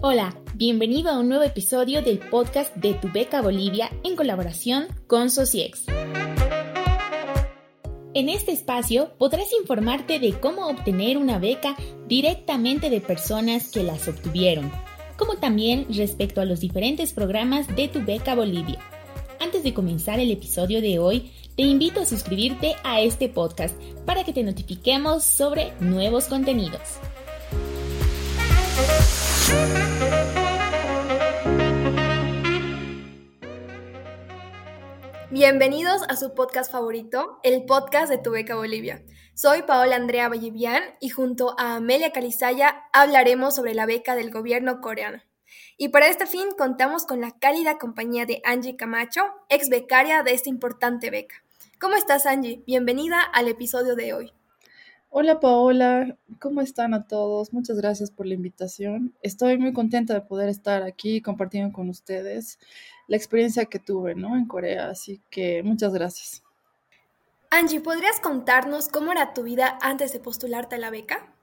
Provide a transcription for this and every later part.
Hola, bienvenido a un nuevo episodio del podcast de Tu Beca Bolivia en colaboración con Sociex. En este espacio podrás informarte de cómo obtener una beca directamente de personas que las obtuvieron, como también respecto a los diferentes programas de Tu Beca Bolivia. Antes de comenzar el episodio de hoy, te invito a suscribirte a este podcast para que te notifiquemos sobre nuevos contenidos. Bienvenidos a su podcast favorito, el podcast de Tu Beca Bolivia. Soy Paola Andrea Vallevian y junto a Amelia Calizaya hablaremos sobre la beca del gobierno coreano. Y para este fin contamos con la cálida compañía de Angie Camacho, ex becaria de esta importante beca. ¿Cómo estás Angie? Bienvenida al episodio de hoy. Hola Paola, ¿cómo están a todos? Muchas gracias por la invitación. Estoy muy contenta de poder estar aquí compartiendo con ustedes la experiencia que tuve ¿no? en Corea, así que muchas gracias. Angie, ¿podrías contarnos cómo era tu vida antes de postularte a la beca?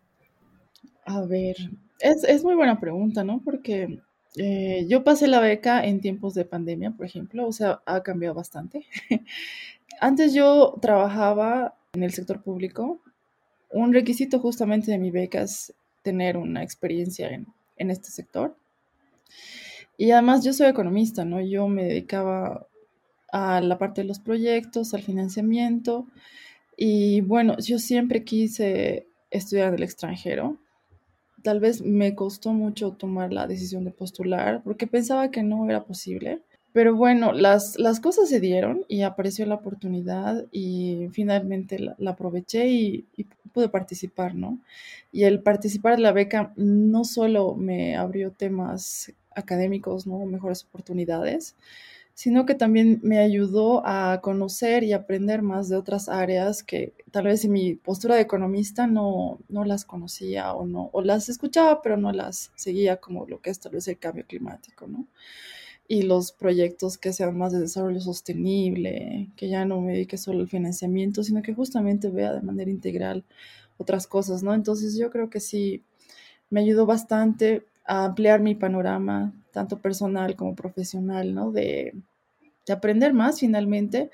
A ver, es, muy buena pregunta, ¿no? Porque eh, yo pasé la beca en tiempos de pandemia, por ejemplo, o sea, ha cambiado bastante. Antes yo trabajaba en el sector público, un requisito justamente de mi beca es tener una experiencia en, este sector. Y además yo soy economista, ¿no? Yo me dedicaba a la parte de los proyectos, al financiamiento. Y bueno, yo siempre quise estudiar en el extranjero. Tal vez me costó mucho tomar la decisión de postular porque pensaba que no era posible. Pero bueno, las, las cosas se dieron y apareció la oportunidad y finalmente la, aproveché y, pude participar, ¿no? Y el participar de la beca no solo me abrió temas académicos, ¿no? Mejores oportunidades, sino que también me ayudó a conocer y aprender más de otras áreas que tal vez en mi postura de economista no, no las conocía o no, o las escuchaba, pero no las seguía como lo que es tal vez el cambio climático, ¿no? Y los proyectos que sean más de desarrollo sostenible, que ya no me dedique solo al financiamiento, sino que justamente vea de manera integral otras cosas, ¿no? Entonces yo creo que sí me ayudó bastante a ampliar mi panorama, tanto personal como profesional, ¿no? De, de aprender más finalmente,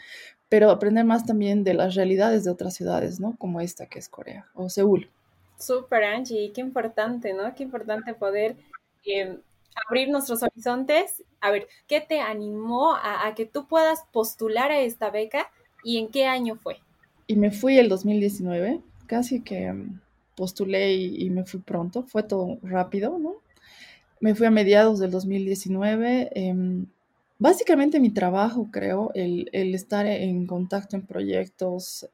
pero aprender más también de las realidades de otras ciudades, ¿no? Como esta que es Corea o Seúl. Súper, Angie, qué importante, ¿no? Qué importante poder eh, abrir nuestros horizontes. A ver, ¿qué te animó a, que tú puedas postular a esta beca y en qué año fue? Y me fui el 2019, casi que mm, postulé y, me fui pronto, fue todo rápido, ¿no? Me fui a mediados del 2019. Em, básicamente mi trabajo, creo, el, estar en contacto en proyectos,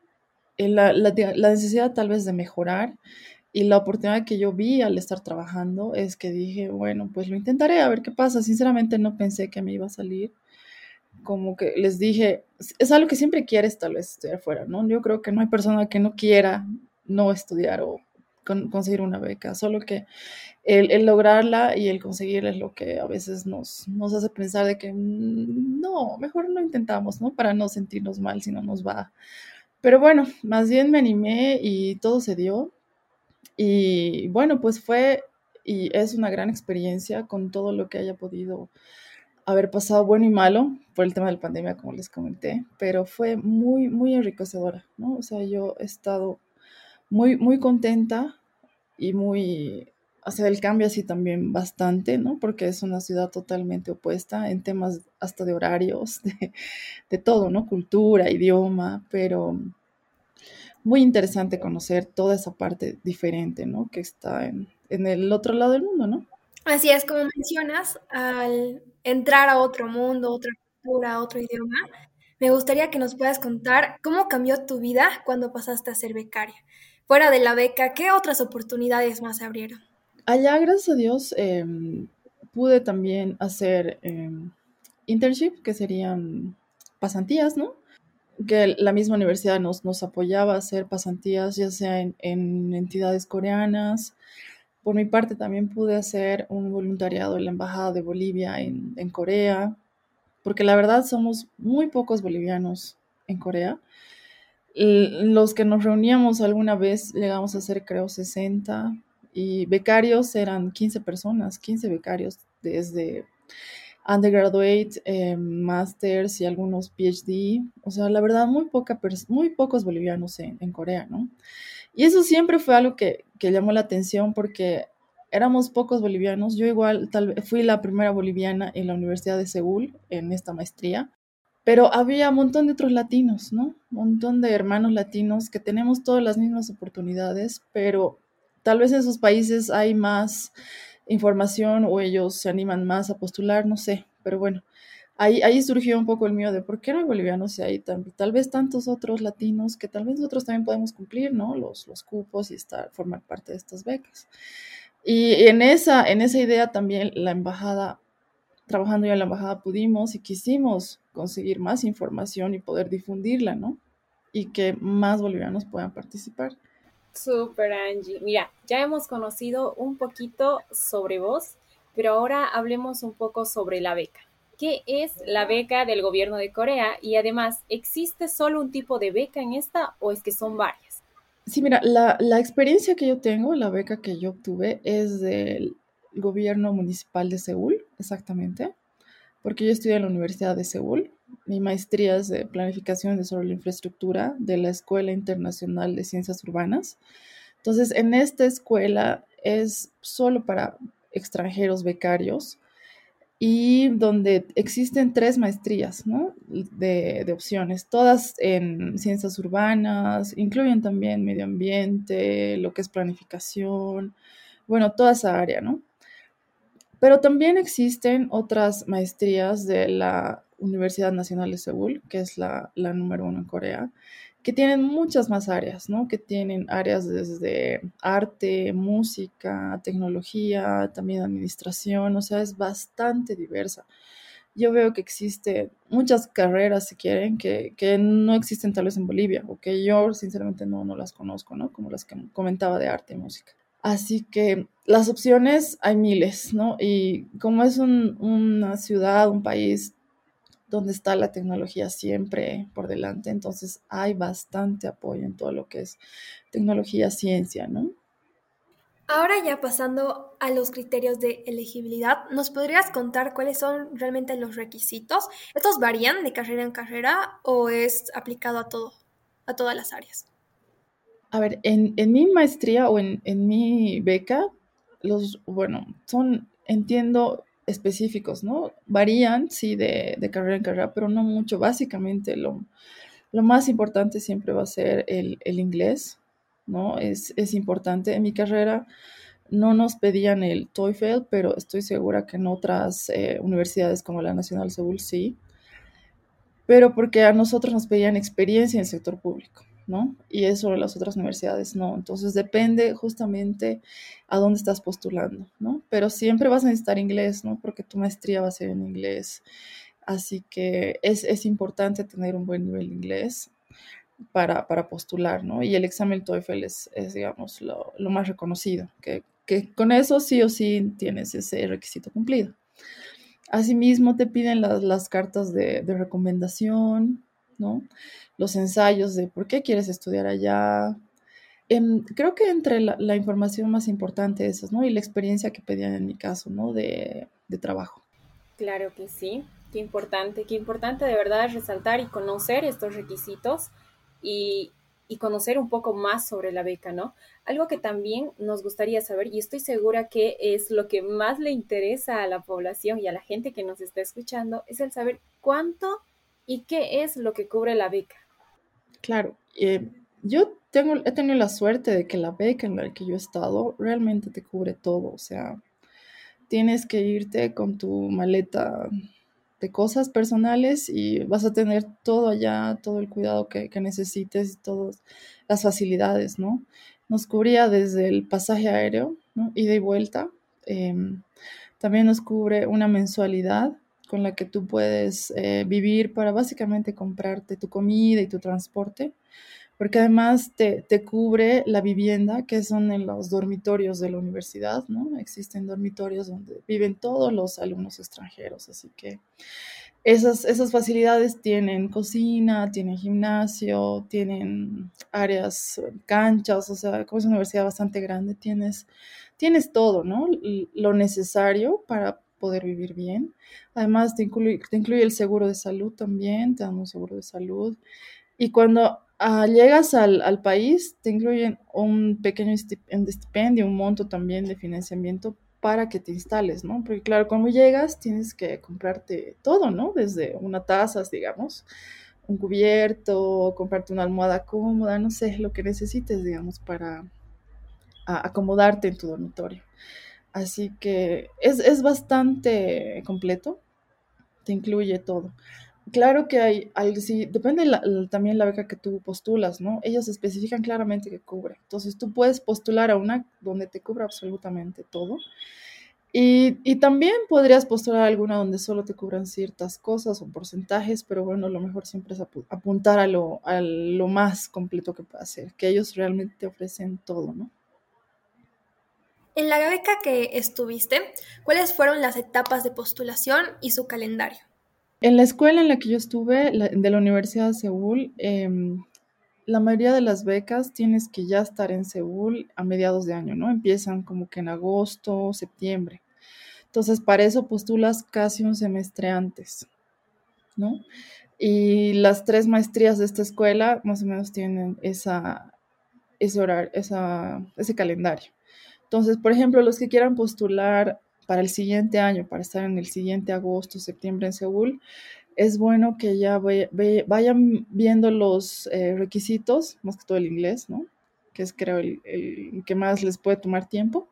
la, la, necesidad tal vez de mejorar y la oportunidad que yo vi al estar trabajando es que dije, bueno, pues lo intentaré a ver qué pasa. Sinceramente no pensé que me iba a salir. Como que les dije, es algo que siempre quieres tal vez estudiar fuera, ¿no? Yo creo que no hay persona que no quiera no estudiar o conseguir una beca, solo que el, lograrla y el conseguirla es lo que a veces nos, nos hace pensar de que mm, no, mejor no intentamos, ¿no? Para no sentirnos mal si no nos va. Pero bueno, más bien me animé y todo se dio y bueno, pues fue y es una gran experiencia con todo lo que haya podido haber pasado bueno y malo por el tema de la pandemia, como les comenté, pero fue muy, muy enriquecedora, ¿no? O sea, yo he estado muy, muy contenta y muy, hacia el cambio así también bastante, ¿no? Porque es una ciudad totalmente opuesta en temas hasta de horarios, de, de todo, ¿no? Cultura, idioma, pero muy interesante conocer toda esa parte diferente, ¿no? Que está en, el otro lado del mundo, ¿no? Así es, como mencionas, al entrar a otro mundo, otra cultura, otro idioma, me gustaría que nos puedas contar cómo cambió tu vida cuando pasaste a ser becaria. Fuera de la beca, ¿qué otras oportunidades más se abrieron? Allá, gracias a Dios, em, pude también hacer em, internship, que serían pasantías, ¿no? Que la misma universidad nos, nos apoyaba a hacer pasantías, ya sea en, entidades coreanas. Por mi parte también pude hacer un voluntariado en la Embajada de Bolivia en, en Corea, porque la verdad somos muy pocos bolivianos en Corea. Los que nos reuníamos alguna vez llegamos a ser creo 60 y becarios eran 15 personas, 15 becarios desde undergraduate, eh, masters y algunos PhD. O sea, la verdad, muy, poca muy pocos bolivianos en, en, Corea, ¿no? Y eso siempre fue algo que, que, llamó la atención porque éramos pocos bolivianos. Yo igual tal, fui la primera boliviana en la Universidad de Seúl en esta maestría. Pero había un montón de otros latinos, ¿no? Un montón de hermanos latinos que tenemos todas las mismas oportunidades, pero tal vez en esos países hay más información o ellos se animan más a postular, no sé, pero bueno, ahí, ahí surgió un poco el mío de por qué no hay bolivianos y hay tal vez tantos otros latinos que tal vez nosotros también podemos cumplir, ¿no? Los, los cupos y estar, formar parte de estas becas. Y en esa, en esa idea también la embajada, trabajando ya en la embajada, pudimos y quisimos conseguir más información y poder difundirla, ¿no? Y que más bolivianos puedan participar. Super Angie. Mira, ya hemos conocido un poquito sobre vos, pero ahora hablemos un poco sobre la beca. ¿Qué es la beca del gobierno de Corea? Y además, ¿existe solo un tipo de beca en esta o es que son varias? Sí, mira, la, la experiencia que yo tengo, la beca que yo obtuve es del gobierno municipal de Seúl, exactamente, porque yo estudié en la Universidad de Seúl mi maestría es de planificación sobre la infraestructura de la Escuela Internacional de Ciencias Urbanas. Entonces, en esta escuela es solo para extranjeros becarios y donde existen tres maestrías ¿no? de, de, opciones, todas en ciencias urbanas, incluyen también medio ambiente, lo que es planificación, bueno, toda esa área, ¿no? Pero también existen otras maestrías de la Universidad Nacional de Seúl, que es la, número uno en Corea, que tienen muchas más áreas, ¿no? Que tienen áreas desde arte, música, tecnología, también administración, o sea, es bastante diversa. Yo veo que existe muchas carreras, si quieren, que, no existen tal vez en Bolivia, o que yo sinceramente no, no las conozco, ¿no? Como las que comentaba de arte y música. Así que las opciones hay miles, ¿no? Y como es una ciudad, un país donde está la tecnología siempre por delante, entonces hay bastante apoyo en todo lo que es tecnología, ciencia, ¿no? Ahora ya pasando a los criterios de elegibilidad, ¿nos podrías contar cuáles son realmente los requisitos? ¿Estos varían de carrera en carrera o es aplicado a todo, a todas las áreas? A ver, en, mi maestría o en, en mi beca, los, bueno, son, entiendo, específicos, ¿no? Varían, sí, de, carrera en carrera, pero no mucho. Básicamente lo, lo más importante siempre va a ser el, inglés, ¿no? Es, importante. En mi carrera no nos pedían el TOEFL, pero estoy segura que en otras eh, universidades como la Nacional Seúl sí. Pero porque a nosotros nos pedían experiencia en el sector público. ¿No? Y eso las otras universidades no. Entonces depende justamente a dónde estás postulando, ¿no? Pero siempre vas a necesitar inglés, ¿no? Porque tu maestría va a ser en inglés. Así que es, importante tener un buen nivel de inglés para, postular, ¿no? Y el examen TOEFL es, digamos, lo, más reconocido, que, con eso sí o sí tienes ese requisito cumplido. Asimismo, te piden las, cartas de, de recomendación, ¿no? los ensayos de por qué quieres estudiar allá. Em, creo que entre la, información más importante de esas, ¿no? Y la experiencia que pedían en mi caso, ¿no? De, trabajo. Claro que sí, qué importante, qué importante de verdad resaltar y conocer estos requisitos y, y conocer un poco más sobre la beca, ¿no? Algo que también nos gustaría saber, y estoy segura que es lo que más le interesa a la población y a la gente que nos está escuchando, es el saber cuánto y qué es lo que cubre la beca. Claro, eh, yo tengo, he tenido la suerte de que la beca en la que yo he estado realmente te cubre todo, o sea, tienes que irte con tu maleta de cosas personales y vas a tener todo allá, todo el cuidado que, necesites y todas las facilidades, ¿no? Nos cubría desde el pasaje aéreo, ¿no? Ida y vuelta. Em, también nos cubre una mensualidad con la que tú puedes eh, vivir para básicamente comprarte tu comida y tu transporte, porque además te, cubre la vivienda, que son en los dormitorios de la universidad, ¿no? Existen dormitorios donde viven todos los alumnos extranjeros, así que esas, esas facilidades tienen cocina, tienen gimnasio, tienen áreas, canchas, o sea, como es una universidad bastante grande, tienes tienes todo, ¿no? Lo necesario para poder vivir bien. Además, te incluye, el seguro de salud también, te dan un seguro de salud. Y cuando ah, llegas al, al, país, te incluyen un pequeño estipendio, un monto también de financiamiento para que te instales, ¿no? Porque claro, cuando llegas tienes que comprarte todo, ¿no? Desde una taza, digamos, un cubierto, comprarte una almohada cómoda, no sé, lo que necesites, digamos, para acomodarte en tu dormitorio. Así que es, bastante completo, te incluye todo. Claro que hay, sí, depende también la beca que tú postulas, ¿no? Ellos especifican claramente que cubre. Entonces tú puedes postular a una donde te cubra absolutamente todo. Y, también podrías postular alguna donde solo te cubran ciertas cosas o porcentajes, pero bueno, lo mejor siempre es apuntar a lo, a lo más completo que pueda ser, que ellos realmente te ofrecen todo, ¿no? En la beca que estuviste, ¿cuáles fueron las etapas de postulación y su calendario? En la escuela en la que yo estuve, de la Universidad de Seúl, em, la mayoría de las becas tienes que ya estar en Seúl a mediados de año, ¿no? Empiezan como que en agosto, septiembre. Entonces, para eso postulas casi un semestre antes, ¿no? Y las tres maestrías de esta escuela más o menos tienen esa, ese horario, ese calendario. Entonces, por ejemplo, los que quieran postular para el siguiente año, para estar en el siguiente agosto, septiembre en Seúl, es bueno que ya vayan viendo los eh, requisitos, más que todo el inglés, ¿no? Que es creo el, que más les puede tomar tiempo.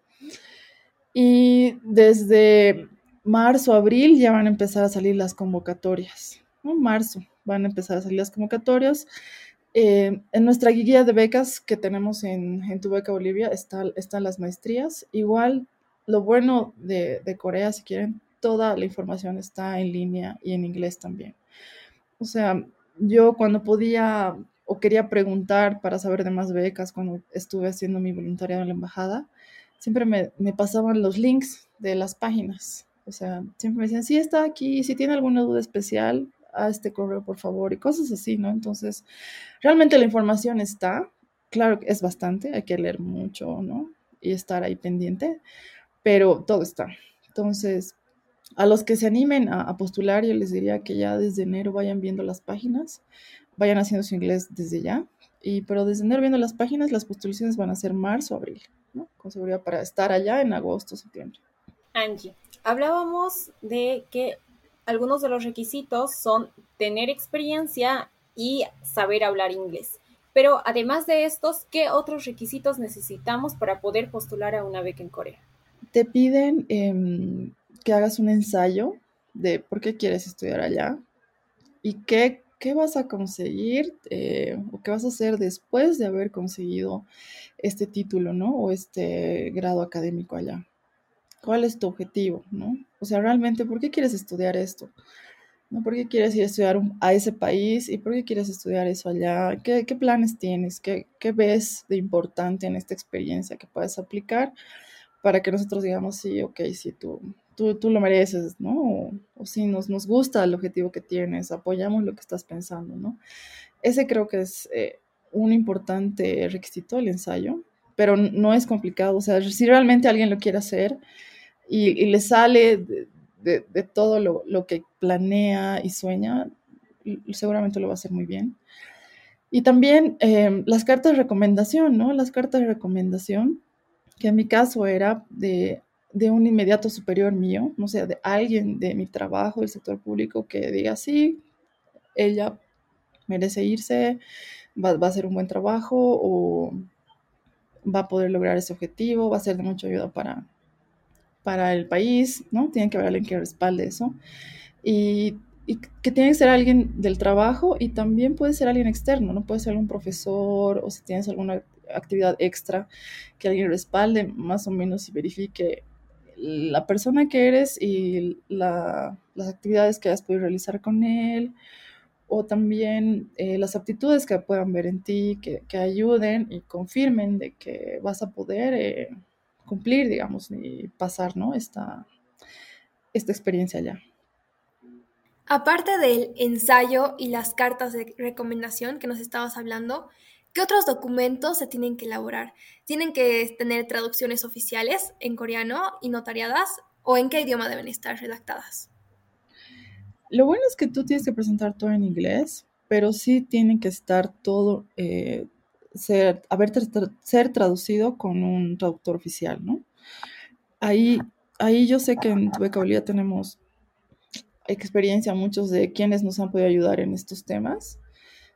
Y desde marzo, abril ya van a empezar a salir las convocatorias. Marzo van a empezar a salir las convocatorias. Eh, en nuestra guía de becas que tenemos en, en Tu Beca Bolivia está, están las maestrías. Igual, lo bueno de, de, Corea, si quieren, toda la información está en línea y en inglés también. O sea, yo cuando podía o quería preguntar para saber de más becas, cuando estuve haciendo mi voluntariado en la embajada, siempre me, me pasaban los links de las páginas. O sea, siempre me decían, sí, está aquí, si tiene alguna duda especial, a este correo, por favor, y cosas así, ¿no? Entonces, realmente la información está, claro que es bastante, hay que leer mucho, ¿no? Y estar ahí pendiente, pero todo está. Entonces, a los que se animen a, postular, yo les diría que ya desde enero vayan viendo las páginas, vayan haciendo su inglés desde ya, y pero desde enero viendo las páginas, las postulaciones van a ser marzo, abril, ¿no? Con seguridad para estar allá en agosto, septiembre. Angie, hablábamos de que algunos de los requisitos son tener experiencia y saber hablar inglés. Pero además de estos, ¿qué otros requisitos necesitamos para poder postular a una beca en Corea? Te piden em, que hagas un ensayo de por qué quieres estudiar allá y qué, qué vas a conseguir eh, o qué vas a hacer después de haber conseguido este título, ¿no? O este grado académico allá. ¿Cuál es tu objetivo, no? O sea, realmente, ¿por qué quieres estudiar esto? ¿No? ¿Por qué quieres ir a estudiar a ese país? ¿Y por qué quieres estudiar eso allá? ¿Qué, planes tienes? ¿Qué, ves de importante en esta experiencia que puedes aplicar para que nosotros digamos, sí, ok, sí, tú, tú, tú lo mereces, ¿no? O, o sí, nos, nos gusta el objetivo que tienes, apoyamos lo que estás pensando, ¿no? Ese creo que es eh, un importante requisito del ensayo, pero no es complicado. O sea, si realmente alguien lo quiere hacer, y, le sale de, todo lo, que planea y sueña, seguramente lo va a hacer muy bien. Y también em, las cartas de recomendación, ¿no? Las cartas de recomendación, que en mi caso era de, un inmediato superior mío, no sé, de alguien de mi trabajo, del sector público, que diga, sí, ella merece irse, va, va a hacer un buen trabajo o va a poder lograr ese objetivo, va a ser de mucha ayuda para, para el país, ¿no? Tiene que haber alguien que respalde eso. Y, que tiene que ser alguien del trabajo y también puede ser alguien externo, ¿no? Puede ser un profesor o si tienes alguna actividad extra que alguien respalde más o menos y verifique la persona que eres y las actividades que hayas podido realizar con él o también eh, las aptitudes que puedan ver en ti, que, ayuden y confirmen de que vas a poder eh, cumplir, digamos, y pasar, ¿no? Esta, esta experiencia allá. Aparte del ensayo y las cartas de recomendación que nos estabas hablando, ¿qué otros documentos se tienen que elaborar? ¿Tienen que tener traducciones oficiales en coreano y notariadas o en qué idioma deben estar redactadas? Lo bueno es que tú tienes que presentar todo en inglés, pero sí tiene que estar todo, eh, ser, haber ser traducido con un traductor oficial, ¿no? Ahí, ahí yo sé que en Beca tenemos experiencia muchos de quienes nos han podido ayudar en estos temas.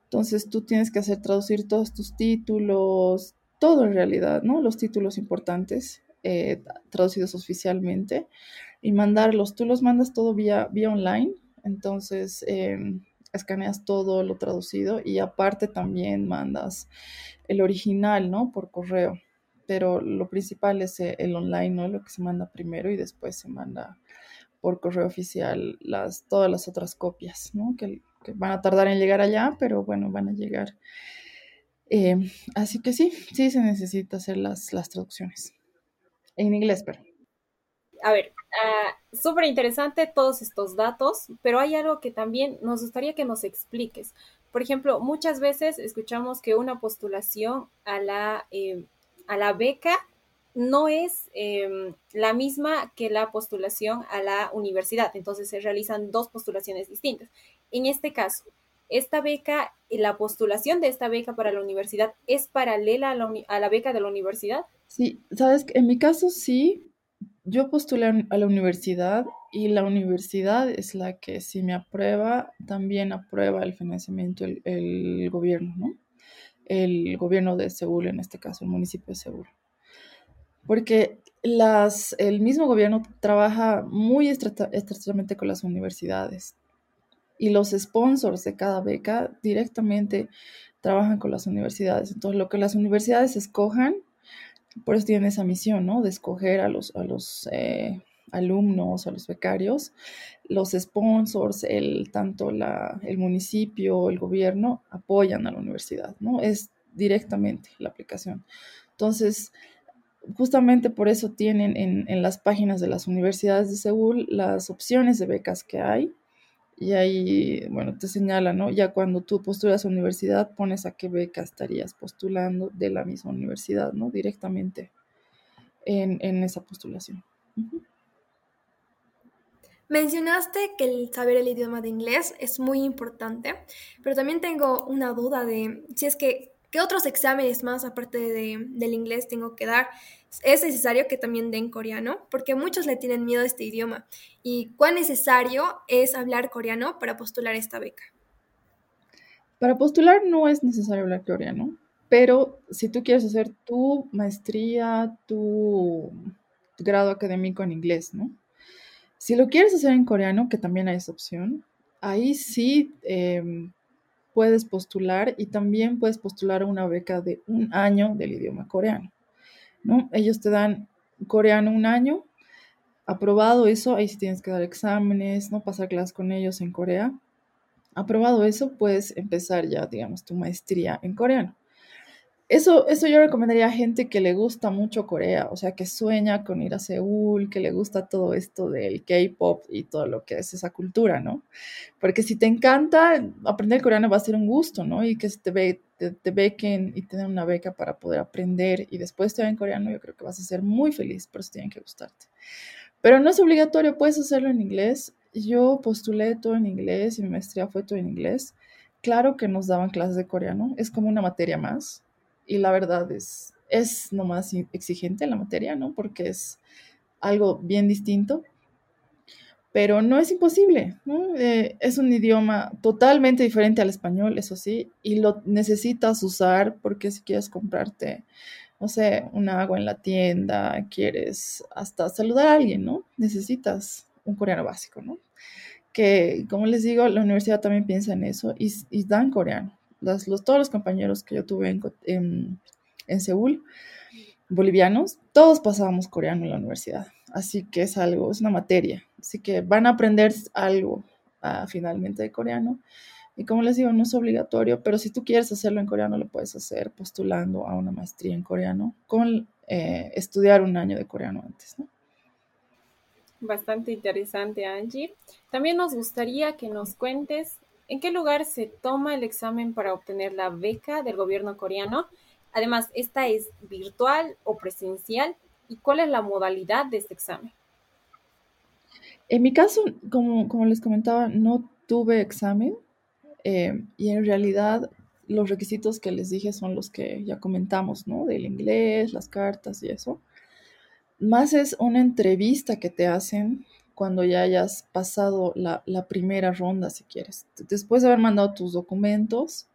Entonces tú tienes que hacer traducir todos tus títulos, todo en realidad, ¿no? Los títulos importantes eh, traducidos oficialmente y mandarlos. Tú los mandas todo vía, vía online, entonces em, escaneas todo lo traducido y aparte también mandas el original, ¿no? Por correo. Pero lo principal es eh, el online, ¿no? Lo que se manda primero y después se manda por correo oficial las, todas las otras copias, ¿no? Que, van a tardar en llegar allá, pero bueno, van a llegar. Eh, así que sí, sí se necesita hacer las, las traducciones. En inglés, pero. A ver, uh, súper interesante todos estos datos, pero hay algo que también nos gustaría que nos expliques. Por ejemplo, muchas veces escuchamos que una postulación a la, eh, a la beca no es em, la misma que la postulación a la universidad. Entonces se realizan dos postulaciones distintas. En este caso, esta beca, la postulación de esta beca para la universidad es paralela a la, beca de la universidad. Sí, sabes, en mi caso sí, yo postulé a la universidad y la universidad es la que si me aprueba, también aprueba el financiamiento el, gobierno, ¿no? El gobierno de Seúl, en este caso, el municipio de Seúl porque las, el mismo gobierno trabaja muy estrechamente con las universidades y los sponsors de cada beca directamente trabajan con las universidades. Entonces, lo que las universidades escojan, por eso tienen esa misión, ¿no? De escoger a los, a los eh, alumnos, a los becarios, los sponsors, el, tanto la, el municipio, el gobierno, apoyan a la universidad, ¿no? Es directamente la aplicación. Entonces, justamente por eso tienen en, las páginas de las universidades de Seúl las opciones de becas que hay. Y ahí, bueno, te señala, ¿no? Ya cuando tú postulas a universidad, pones a qué beca estarías postulando de la misma universidad, ¿no? Directamente en, esa postulación. Mencionaste que el saber el idioma de inglés es muy importante, pero también tengo una duda de si es que ¿Qué otros exámenes más aparte de, del inglés tengo que dar? Es necesario que también den coreano, porque muchos le tienen miedo a este idioma. ¿Y cuán necesario es hablar coreano para postular esta beca? Para postular no es necesario hablar coreano, pero si tú quieres hacer tu maestría, tu, grado académico en inglés, ¿no? Si lo quieres hacer en coreano, que también hay esa opción, ahí sí em, puedes postular y también puedes postular una beca de un año del idioma coreano. ¿no? Ellos te dan coreano un año, aprobado eso, ahí sí tienes que dar exámenes, no pasar clases con ellos en Corea. Aprobado eso, puedes empezar ya, digamos, tu maestría en coreano. Eso, eso yo recomendaría a gente que le gusta mucho Corea, o sea, que sueña con ir a Seúl, que le gusta todo esto del K-pop y todo lo que es esa cultura, ¿no? Porque si te encanta, aprender coreano va a ser un gusto, ¿no? Y que te, ve, te, bequen y tener una beca para poder aprender y después te en coreano, yo creo que vas a ser muy feliz, pero eso tiene que gustarte. Pero no es obligatorio, puedes hacerlo en inglés. Yo postulé todo en inglés y mi maestría fue todo en inglés. Claro que nos daban clases de coreano, es como una materia más y la verdad es, es nomás exigente la materia, ¿no? Porque es algo bien distinto, pero no es imposible, ¿no? Eh, es un idioma totalmente diferente al español, eso sí, y lo necesitas usar porque si quieres comprarte, no sé, un agua en la tienda, quieres hasta saludar a alguien, ¿no? Necesitas un coreano básico, ¿no? Que, como les digo, la universidad también piensa en eso y, y dan coreano los, todos los compañeros que yo tuve en, en, Seúl, bolivianos, todos pasábamos coreano en la universidad. Así que es algo, es una materia. Así que van a aprender algo ah, finalmente de coreano. Y como les digo, no es obligatorio, pero si tú quieres hacerlo en coreano, lo puedes hacer postulando a una maestría en coreano con eh, estudiar un año de coreano antes. Bastante interesante, Angie. También nos gustaría que nos cuentes ¿En qué lugar se toma el examen para obtener la beca del gobierno coreano? Además, ¿esta es virtual o presencial? ¿Y cuál es la modalidad de este examen? En mi caso, como, les comentaba, no tuve examen eh, y en realidad los requisitos que les dije son los que ya comentamos, ¿no? Del inglés, las cartas y eso. Más es una entrevista que te hacen cuando ya hayas pasado la, primera ronda, si quieres. Después de haber mandado tus documentos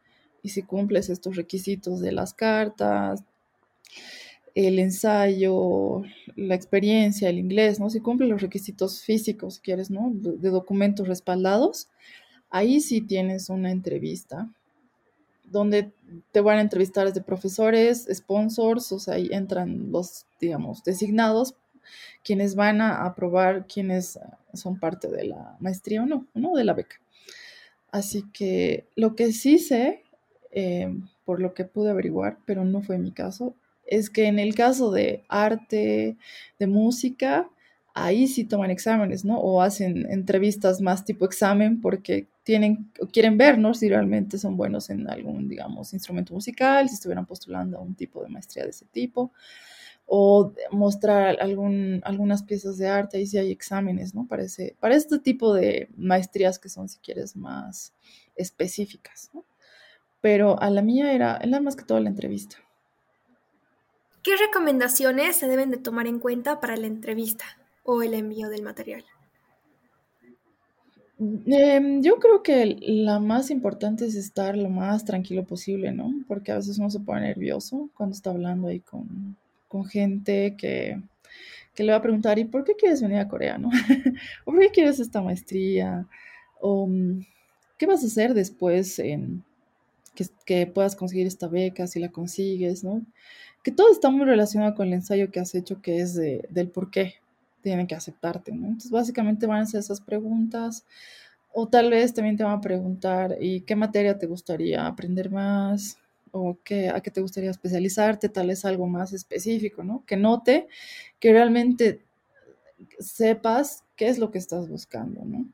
y si cumples estos requisitos de las cartas, el ensayo, la experiencia, el inglés, ¿no? Si cumple los requisitos físicos, si quieres, ¿no? De, documentos respaldados, ahí sí tienes una entrevista donde te van a entrevistar desde profesores, sponsors, o sea, ahí entran los, digamos, designados, quienes van a aprobar quienes son parte de la maestría o no, ¿no? De la beca. Así que lo que sí sé, eh, por lo que pude averiguar, pero no fue mi caso, es que en el caso de arte, de música, ahí sí toman exámenes, ¿no? O hacen entrevistas más tipo examen porque tienen, quieren ver, ¿no? Si realmente son buenos en algún, digamos, instrumento musical, si estuvieran postulando a un tipo de maestría de ese tipo, o mostrar algún, algunas piezas de arte, ahí sí hay exámenes, ¿no? Para, para este tipo de maestrías que son, si quieres, más específicas, ¿no? Pero a la mía era, era más que todo la entrevista. ¿Qué recomendaciones se deben de tomar en cuenta para la entrevista o el envío del material? Em, yo creo que la más importante es estar lo más tranquilo posible, ¿no? Porque a veces uno se pone nervioso cuando está hablando ahí con, gente que, le va a preguntar, ¿y por qué quieres venir a Corea, no? ¿O por qué quieres esta maestría? ¿O mm, qué vas a hacer después que, que puedas conseguir esta beca si la consigues, ¿no? que todo está muy relacionado con el ensayo que has hecho, que es del por qué tienen que aceptarte. Entonces, básicamente van a hacer esas preguntas, o tal vez también te van a preguntar, ¿y qué materia te gustaría aprender más? ¿O qué, a qué te gustaría especializarte? Tal vez algo más específico, ¿no? Que note que realmente sepas qué es lo que estás buscando, ¿no?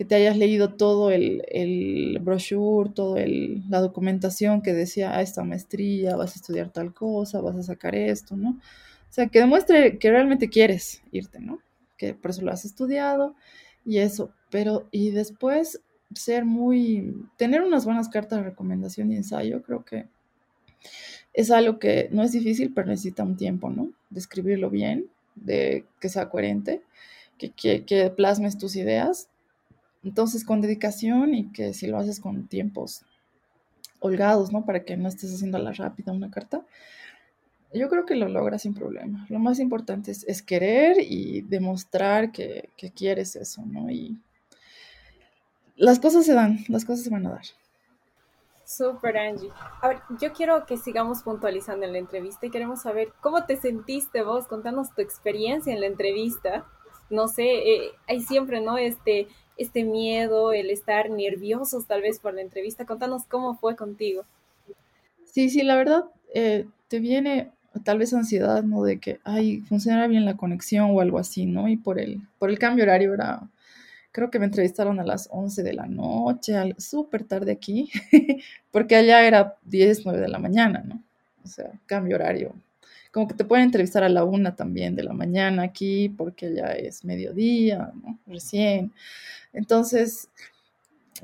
que te hayas leído todo el, el brochure, toda la documentación que decía, ah, esta maestría, vas a estudiar tal cosa, vas a sacar esto, ¿no? O sea, que demuestre que realmente quieres irte, ¿no? Que por eso lo has estudiado y eso, pero y después ser muy, tener unas buenas cartas de recomendación y ensayo, creo que es algo que no es difícil, pero necesita un tiempo, ¿no? De escribirlo bien, de que sea coherente, que, que, que plasmes tus ideas entonces, con dedicación y que si lo haces con tiempos holgados, ¿no? Para que no estés haciendo a la rápida una carta, yo creo que lo logras sin problema. Lo más importante es, querer y demostrar que, quieres eso, ¿no? Y las cosas se dan, las cosas se van a dar. Súper, Angie. A ver, yo quiero que sigamos puntualizando en la entrevista y queremos saber cómo te sentiste vos, contanos tu experiencia en la entrevista. No sé, eh, hay siempre, ¿no? Este, este miedo, el estar nerviosos tal vez por la entrevista. Contanos cómo fue contigo. Sí, sí, la verdad, eh, te viene tal vez ansiedad, ¿no? De que, ay, funcionará bien la conexión o algo así, ¿no? Y por el, por el cambio horario era, creo que me entrevistaron a las 11 de la noche, súper tarde aquí, porque allá era 10, 9 de la mañana, ¿no? O sea, cambio horario. Como que te pueden entrevistar a la una también de la mañana aquí, porque ya es mediodía, ¿no? Recién. Entonces,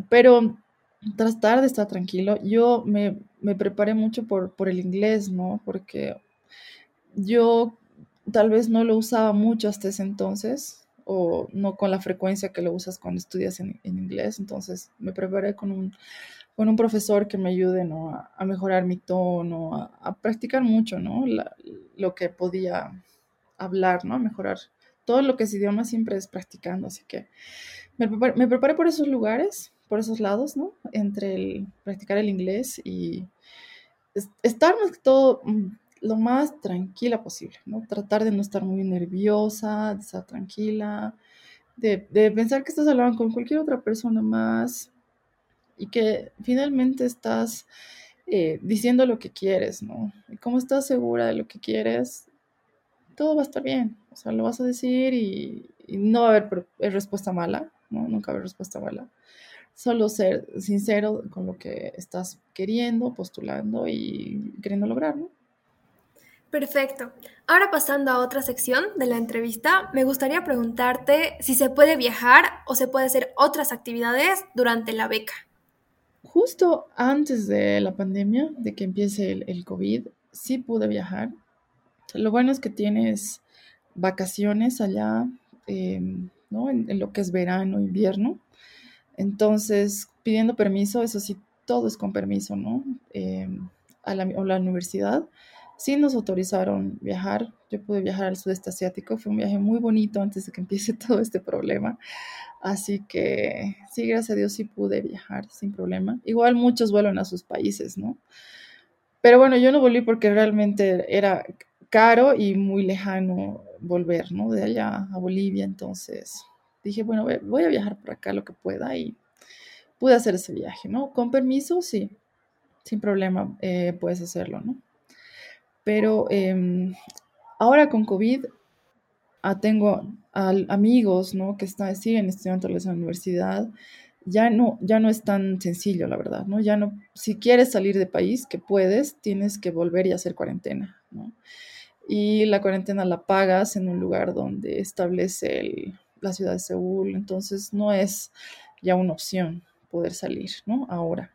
pero tras tarde está tranquilo. Yo me, preparé mucho por, por, el inglés, ¿no? Porque yo tal vez no lo usaba mucho hasta ese entonces, o no con la frecuencia que lo usas cuando estudias en, inglés. Entonces me preparé con un, con un profesor que me ayude ¿no? a, mejorar mi tono, a, a practicar mucho, ¿no? lo que podía hablar, ¿no? Mejorar. Todo lo que es idioma siempre es practicando, así que me preparé, por esos lugares, por esos lados, ¿no? Entre el practicar el inglés y estar más que todo mm, lo más tranquila posible, ¿no? Tratar de no estar muy nerviosa, de estar tranquila, de, pensar que estás hablando con cualquier otra persona más y que finalmente estás eh, diciendo lo que quieres, ¿no? Y como estás segura de lo que quieres, todo va a estar bien. O sea, lo vas a decir y, y no va a haber respuesta mala, ¿no? Nunca haber respuesta mala. solo ser sincero con lo que estás queriendo, postulando y queriendo lograr, ¿no? Perfecto. Ahora pasando a otra sección de la entrevista, me gustaría preguntarte si se puede viajar o se puede hacer otras actividades durante la beca. Justo antes de la pandemia, de que empiece el, COVID, sí pude viajar. Lo bueno es que tienes vacaciones allá, em, ¿no? En, lo que es verano, invierno. Entonces, pidiendo permiso, eso sí, todo es con permiso, ¿no? Em, a, la, a la universidad sí nos autorizaron viajar. Yo pude viajar al sudeste asiático. Fue un viaje muy bonito antes de que empiece todo este problema. Así que sí, gracias a Dios sí pude viajar sin problema. Igual muchos vuelan a sus países, ¿no? Pero bueno, yo no volví porque realmente era caro y muy lejano volver, ¿no? De allá a Bolivia. Entonces dije, bueno, voy a viajar por acá lo que pueda y pude hacer ese viaje, ¿no? Con permiso, sí, sin problema eh, puedes hacerlo, ¿no? Pero em, ahora con COVID ah, tengo amigos que están, siguen estudiando en la universidad. Ya no, ya no es tan sencillo, la verdad, ¿no? Ya no, si quieres salir de país, que puedes, tienes que volver y hacer cuarentena. Y la cuarentena la pagas en un lugar donde establece la ciudad de Seúl, entonces no es ya una opción poder salir, ¿no? Ahora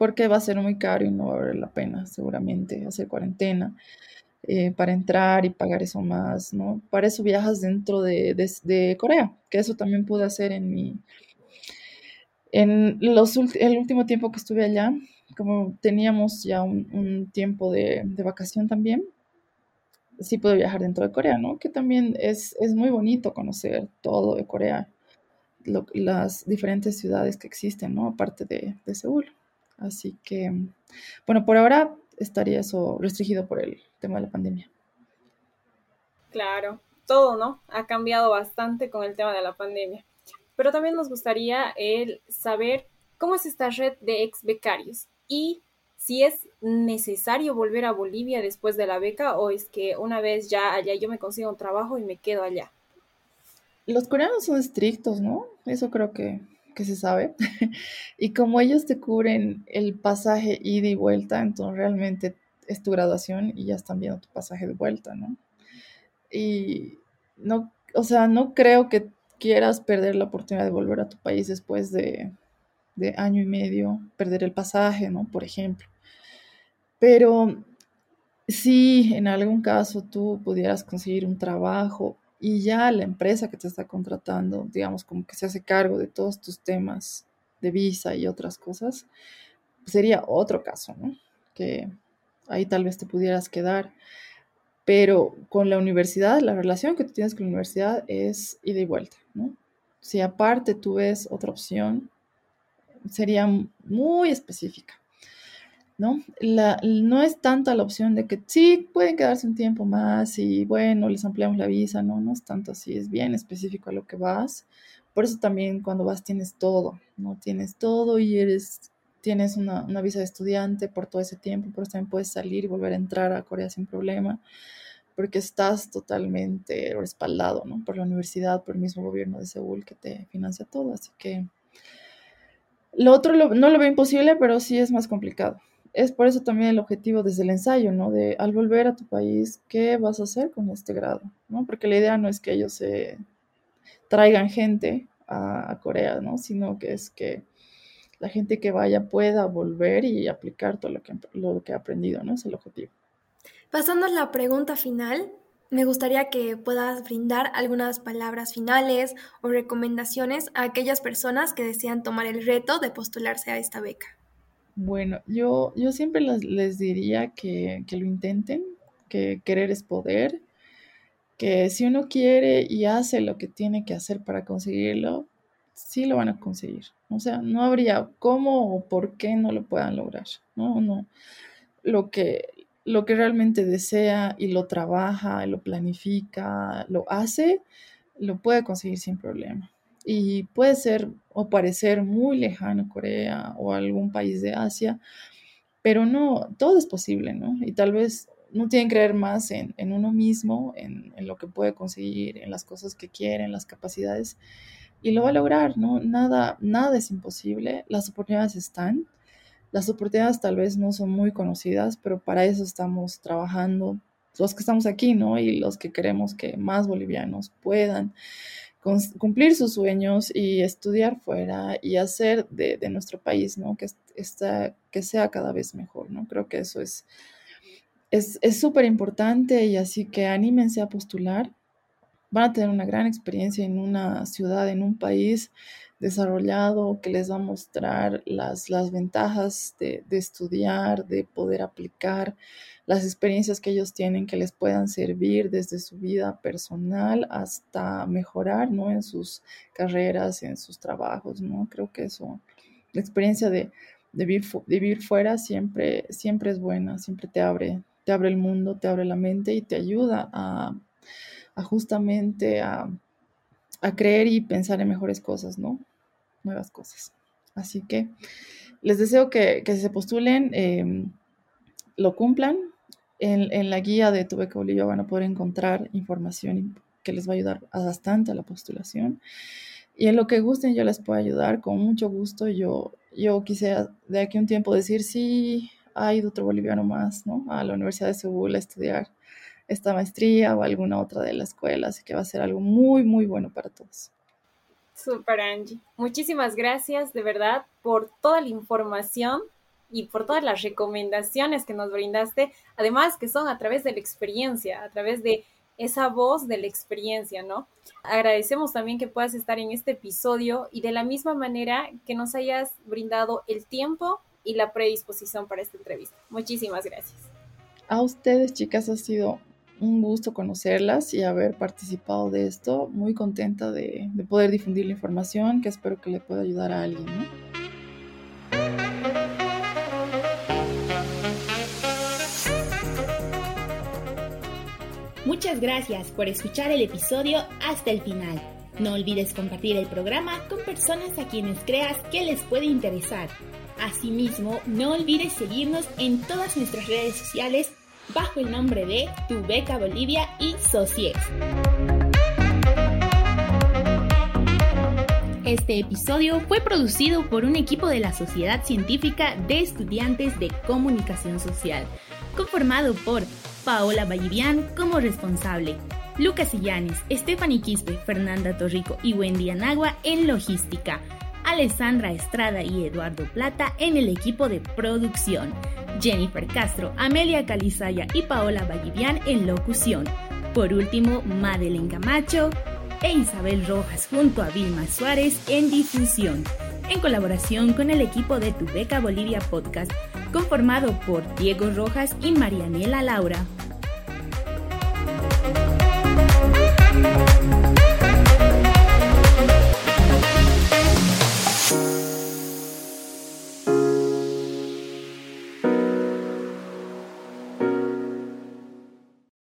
porque va a ser muy caro y no va a valer la pena seguramente hacer cuarentena eh, para entrar y pagar eso más, ¿no? Para eso viajas dentro de, Corea, que eso también pude hacer en mi... En los, el último tiempo que estuve allá, como teníamos ya un, tiempo de, vacación también, sí pude viajar dentro de Corea, ¿no? Que también es, es muy bonito conocer todo de Corea, las diferentes ciudades que existen, ¿no? Aparte de, de Seúl. Así que, bueno, por ahora estaría eso restringido por el tema de la pandemia. Claro, todo, ¿no? Ha cambiado bastante con el tema de la pandemia. Pero también nos gustaría el saber cómo es esta red de ex becarios y si es necesario volver a Bolivia después de la beca o es que una vez ya allá yo me consigo un trabajo y me quedo allá. Los coreanos son estrictos, ¿no? Eso creo que que se sabe. y como ellos te cubren el pasaje ida y vuelta, entonces realmente es tu graduación y ya están viendo tu pasaje de vuelta, ¿no? Y no, o sea, no creo que quieras perder la oportunidad de volver a tu país después de, de año y medio, perder el pasaje, ¿no? Por ejemplo. Pero si en algún caso tú pudieras conseguir un trabajo y ya la empresa que te está contratando, digamos, como que se hace cargo de todos tus temas de visa y otras cosas, sería otro caso, ¿no? Que ahí tal vez te pudieras quedar. Pero con la universidad, la relación que tú tienes con la universidad es ida y vuelta, ¿no? Si aparte tú ves otra opción, sería muy específica. ¿No? La, no es tanta la opción de que sí, pueden quedarse un tiempo más y bueno, les ampliamos la visa, no, no es tanto así, es bien específico a lo que vas. Por eso también cuando vas tienes todo, ¿no? Tienes todo y eres, tienes una, una visa de estudiante por todo ese tiempo, por eso también puedes salir y volver a entrar a Corea sin problema, porque estás totalmente respaldado, ¿no? Por la universidad, por el mismo gobierno de Seúl que te financia todo, así que... Lo otro no lo veo imposible, pero sí es más complicado es por eso también el objetivo desde el ensayo, ¿no? De al volver a tu país, ¿qué vas a hacer con este grado? ¿no? Porque la idea no es que ellos se traigan gente a, Corea, ¿no? Sino que es que la gente que vaya pueda volver y aplicar todo lo que, lo que ha aprendido, ¿no? Es el objetivo. Pasando a la pregunta final, me gustaría que puedas brindar algunas palabras finales o recomendaciones a aquellas personas que desean tomar el reto de postularse a esta beca. Bueno, yo, yo siempre les, diría que, lo intenten, que querer es poder, que si uno quiere y hace lo que tiene que hacer para conseguirlo, sí lo van a conseguir. O sea, no habría cómo o por qué no lo puedan lograr. No, no. Lo que, lo que realmente desea y lo trabaja, lo planifica, lo hace, lo puede conseguir sin problema y puede ser o parecer muy lejano Corea o algún país de Asia, pero no, todo es posible, ¿no? Y tal vez no tienen que creer más en, uno mismo, en, lo que puede conseguir, en las cosas que quiere, en las capacidades, y lo va a lograr, ¿no? Nada, nada es imposible, las oportunidades están, las oportunidades tal vez no son muy conocidas, pero para eso estamos trabajando, los que estamos aquí, ¿no? Y los que queremos que más bolivianos puedan cumplir sus sueños y estudiar fuera y hacer de, nuestro país, ¿no? Que, que sea cada vez mejor, ¿no? Creo que eso es es súper importante y así que anímense a postular. Van a tener una gran experiencia en una ciudad, en un país desarrollado que les va a mostrar las, las ventajas de, estudiar, de poder aplicar las experiencias que ellos tienen que les puedan servir desde su vida personal hasta mejorar, ¿no? En sus carreras, en sus trabajos, ¿no? Creo que eso, la experiencia de, vivir, vivir, fuera siempre, siempre es buena, siempre te abre, te abre el mundo, te abre la mente y te ayuda a, justamente a, creer y pensar en mejores cosas, ¿no? Nuevas cosas. Así que les deseo que, se postulen, em, lo cumplan. En, la guía de Tu Beca Bolivia van a poder encontrar información que les va a ayudar bastante a la postulación. Y en lo que gusten yo les puedo ayudar con mucho gusto. Yo, yo quise de aquí un tiempo decir, sí, ha ido otro boliviano más, ¿no? A la Universidad de Seúl a estudiar esta maestría o alguna otra de la escuela, así que va a ser algo muy, muy bueno para todos. Super Angie. Muchísimas gracias de verdad por toda la información y por todas las recomendaciones que nos brindaste, además que son a través de la experiencia, a través de esa voz de la experiencia, ¿no? Agradecemos también que puedas estar en este episodio y de la misma manera que nos hayas brindado el tiempo y la predisposición para esta entrevista. Muchísimas gracias. A ustedes, chicas, ha sido un gusto conocerlas y haber participado de esto. Muy contenta de, poder difundir la información que espero que le pueda ayudar a alguien. Muchas gracias por escuchar el episodio hasta el final. No olvides compartir el programa con personas a quienes creas que les puede interesar Asimismo, no olvides seguirnos en todas nuestras redes sociales bajo el nombre de Tu Beca Bolivia y Socies. Este episodio fue producido por un equipo de la Sociedad Científica de Estudiantes de Comunicación Social, conformado por Paola Vallivian como responsable, Lucas Illanes, Stephanie Quispe, Fernanda Torrico y Wendy Anagua en logística. Alessandra Estrada y Eduardo Plata en el equipo de producción, Jennifer Castro, Amelia Calizaya y Paola Vallivian en locución. Por último, Madeleine Camacho e Isabel Rojas junto a Vilma Suárez en difusión, en colaboración con el equipo de Tu Beca Bolivia Podcast, conformado por Diego Rojas y Marianela Laura.